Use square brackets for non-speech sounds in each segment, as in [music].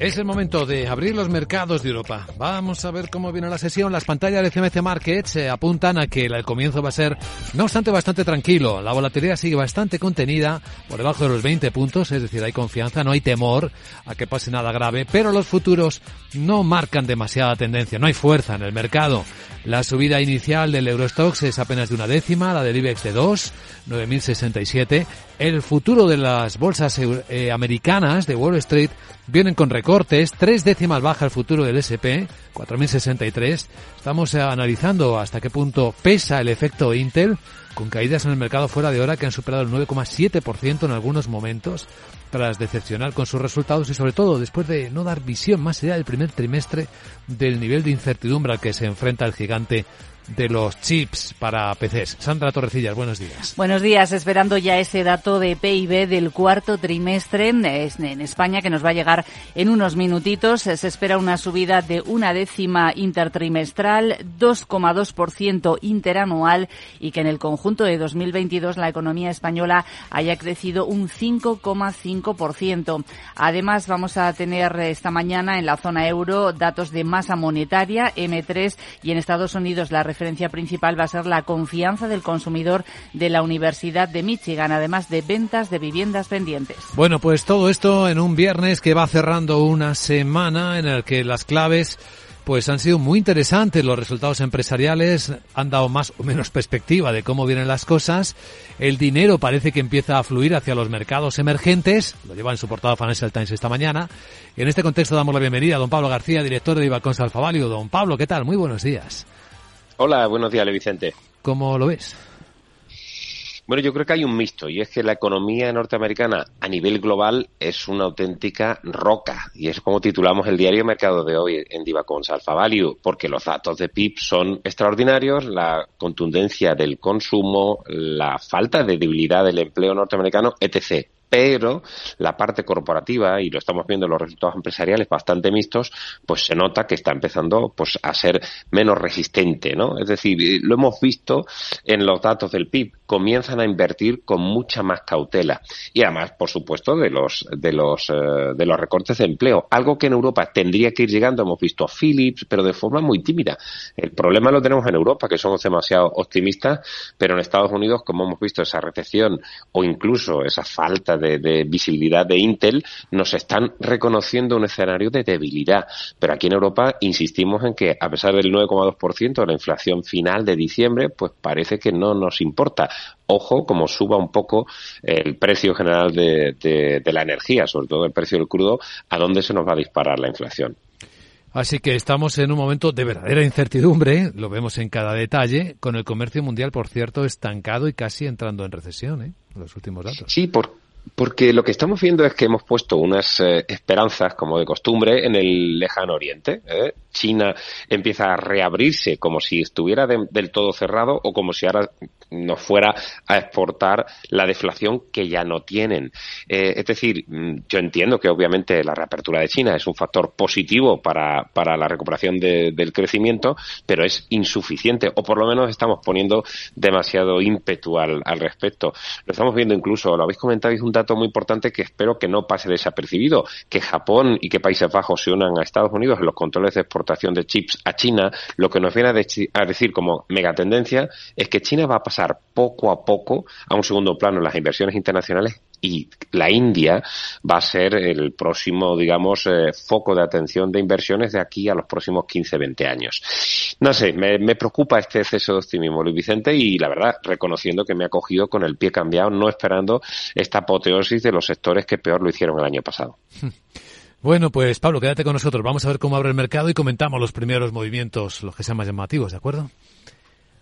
Es el momento de abrir los mercados de Europa. Vamos a ver cómo viene la sesión. Las pantallas de CMC Markets apuntan a que el comienzo va a ser, no obstante, bastante tranquilo. La volatilidad sigue bastante contenida, por debajo de los 20 puntos, es decir, hay confianza, no hay temor a que pase nada grave, pero los futuros no marcan demasiada tendencia, no hay fuerza en el mercado. La subida inicial del Eurostox es apenas de una décima, la del IBEX de 2, 9.067. El futuro de las bolsas eh, americanas de Wall Street vienen con recortes, tres décimas baja el futuro del SP, 4.063. Estamos analizando hasta qué punto pesa el efecto Intel, con caídas en el mercado fuera de hora que han superado el 9,7% en algunos momentos, tras decepcionar con sus resultados y sobre todo después de no dar visión más allá del primer trimestre del nivel de incertidumbre al que se enfrenta el gigante de los chips para PCs. Sandra Torrecillas, buenos días. Buenos días, esperando ya ese dato de PIB del cuarto trimestre en España que nos va a llegar en unos minutitos. Se espera una subida de una décima intertrimestral, 2,2% interanual y que en el conjunto de 2022 la economía española haya crecido un 5,5%. Además, vamos a tener esta mañana en la zona euro datos de masa monetaria, M3, y en Estados Unidos la referencia principal va a ser la confianza del consumidor de la Universidad de Michigan, además de ventas de viviendas pendientes. Bueno, pues todo esto en un viernes que va cerrando una semana en el que las claves pues han sido muy interesantes los resultados empresariales, han dado más o menos perspectiva de cómo vienen las cosas. El dinero parece que empieza a fluir hacia los mercados emergentes, lo lleva en su portada Financial Times esta mañana. En este contexto damos la bienvenida a don Pablo García, director de Ibacons Alfavalio. Don Pablo, ¿qué tal? Muy buenos días. Hola, buenos días, Vicente. ¿Cómo lo ves? Bueno, yo creo que hay un mixto y es que la economía norteamericana a nivel global es una auténtica roca y es como titulamos el diario Mercado de hoy en Divacons Alpha Value, porque los datos de PIB son extraordinarios, la contundencia del consumo, la falta de debilidad del empleo norteamericano, etc pero la parte corporativa, y lo estamos viendo en los resultados empresariales bastante mixtos, pues se nota que está empezando pues a ser menos resistente, ¿no? Es decir, eh, lo hemos visto en los datos del PIB, comienzan a invertir con mucha más cautela y además, por supuesto, de los de los eh, de los recortes de empleo, algo que en Europa tendría que ir llegando, hemos visto a Philips, pero de forma muy tímida. El problema lo tenemos en Europa, que somos demasiado optimistas, pero en Estados Unidos, como hemos visto esa recesión o incluso esa falta de, visibilidad de Intel nos están reconociendo un escenario de debilidad. Pero aquí en Europa insistimos en que, a pesar del 9,2% de la inflación final de diciembre, pues parece que no nos importa. Ojo, como suba un poco el precio general de, de la energía, sobre todo el precio del crudo, a dónde se nos va a disparar la inflación. Así que estamos en un momento de verdadera incertidumbre, lo vemos en cada detalle, con el comercio mundial, por cierto, estancado y casi entrando en recesión, ¿eh? Los últimos datos. Sí, por, porque lo que estamos viendo es que hemos puesto unas eh, esperanzas, como de costumbre, en el lejano oriente. ¿eh? China empieza a reabrirse como si estuviera del todo cerrado o como si ahora nos fuera a exportar la deflación que ya no tienen. Eh, es decir, mm, yo entiendo que obviamente la reapertura de China es un factor positivo para, para la recuperación del crecimiento, pero es insuficiente o por lo menos estamos poniendo demasiado ímpetu al, al respecto. Lo estamos viendo incluso, lo habéis comentado, es un dato muy importante que espero que no pase desapercibido, que Japón y que Países Bajos se unan a Estados Unidos en los controles de exportación de chips a China, lo que nos viene a, decir como megatendencia es que China va a pasar poco a poco a un segundo plano en las inversiones internacionales y la India va a ser el próximo, digamos, eh, foco de atención de inversiones de aquí a los próximos 15, 20 años. No sé, me, me, preocupa este exceso de optimismo, Luis Vicente, y la verdad, reconociendo que me ha cogido con el pie cambiado, no esperando esta apoteosis de los sectores que peor lo hicieron el año pasado. [laughs] Bueno, pues Pablo, quédate con nosotros. Vamos a ver cómo abre el mercado y comentamos los primeros movimientos, los que sean más llamativos, ¿de acuerdo?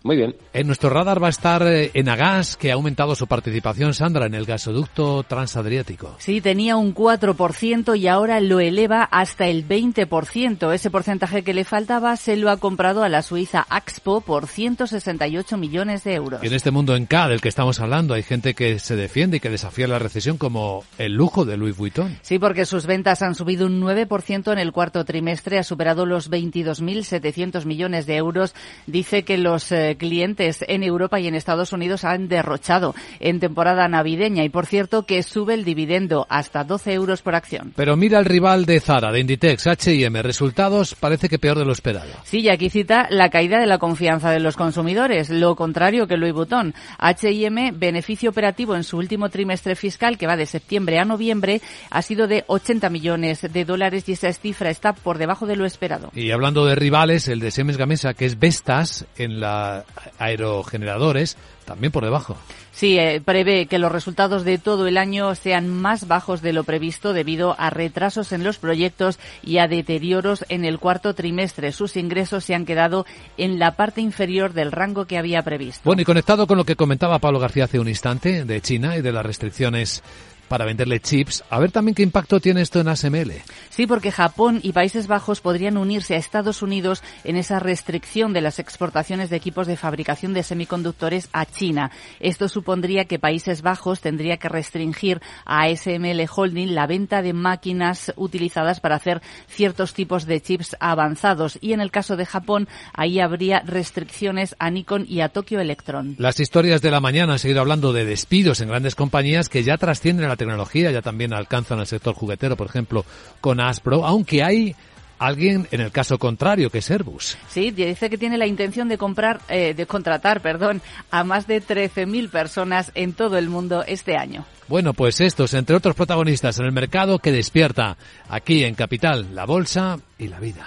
Muy bien. En nuestro radar va a estar eh, Enagas, que ha aumentado su participación, Sandra, en el gasoducto transadriático. Sí, tenía un 4% y ahora lo eleva hasta el 20%. Ese porcentaje que le faltaba se lo ha comprado a la Suiza Axpo por 168 millones de euros. Y en este mundo en K del que estamos hablando hay gente que se defiende y que desafía la recesión como el lujo de Louis Vuitton. Sí, porque sus ventas han subido un 9% en el cuarto trimestre, ha superado los 22.700 millones de euros. Dice que los eh, clientes en Europa y en Estados Unidos han derrochado en temporada navideña y por cierto que sube el dividendo hasta 12 euros por acción. Pero mira el rival de Zara, de Inditex, H&M, resultados parece que peor de lo esperado. Sí, y aquí cita la caída de la confianza de los consumidores, lo contrario que Louis Vuitton. H&M, beneficio operativo en su último trimestre fiscal, que va de septiembre a noviembre, ha sido de 80 millones de dólares y esa cifra está por debajo de lo esperado. Y hablando de rivales, el de Siemens Gamesa, que es Vestas en la aerogeneradores, también por debajo. Sí, eh, prevé que los resultados de todo el año sean más bajos de lo previsto debido a retrasos en los proyectos y a deterioros en el cuarto trimestre. Sus ingresos se han quedado en la parte inferior del rango que había previsto. Bueno, y conectado con lo que comentaba Pablo García hace un instante de China y de las restricciones para venderle chips. A ver también qué impacto tiene esto en ASML. Sí, porque Japón y Países Bajos podrían unirse a Estados Unidos en esa restricción de las exportaciones de equipos de fabricación de semiconductores a China. Esto supondría que Países Bajos tendría que restringir a ASML Holding la venta de máquinas utilizadas para hacer ciertos tipos de chips avanzados. Y en el caso de Japón, ahí habría restricciones a Nikon y a Tokyo Electron. Las historias de la mañana han seguido hablando de despidos en grandes compañías que ya trascienden a tecnología, ya también alcanzan el sector juguetero, por ejemplo, con Aspro, aunque hay alguien en el caso contrario, que es Airbus. Sí, dice que tiene la intención de comprar, eh, de contratar, perdón, a más de 13.000 personas en todo el mundo este año. Bueno, pues estos, entre otros protagonistas en el mercado que despierta aquí en Capital, la bolsa y la vida.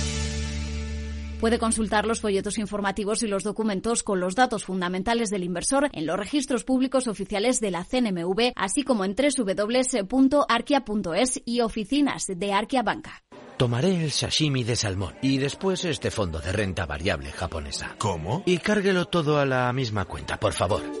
Puede consultar los folletos informativos y los documentos con los datos fundamentales del inversor en los registros públicos oficiales de la CNMV, así como en www.arquia.es y oficinas de Arquia Banca. Tomaré el sashimi de salmón y después este fondo de renta variable japonesa. ¿Cómo? Y cárguelo todo a la misma cuenta, por favor.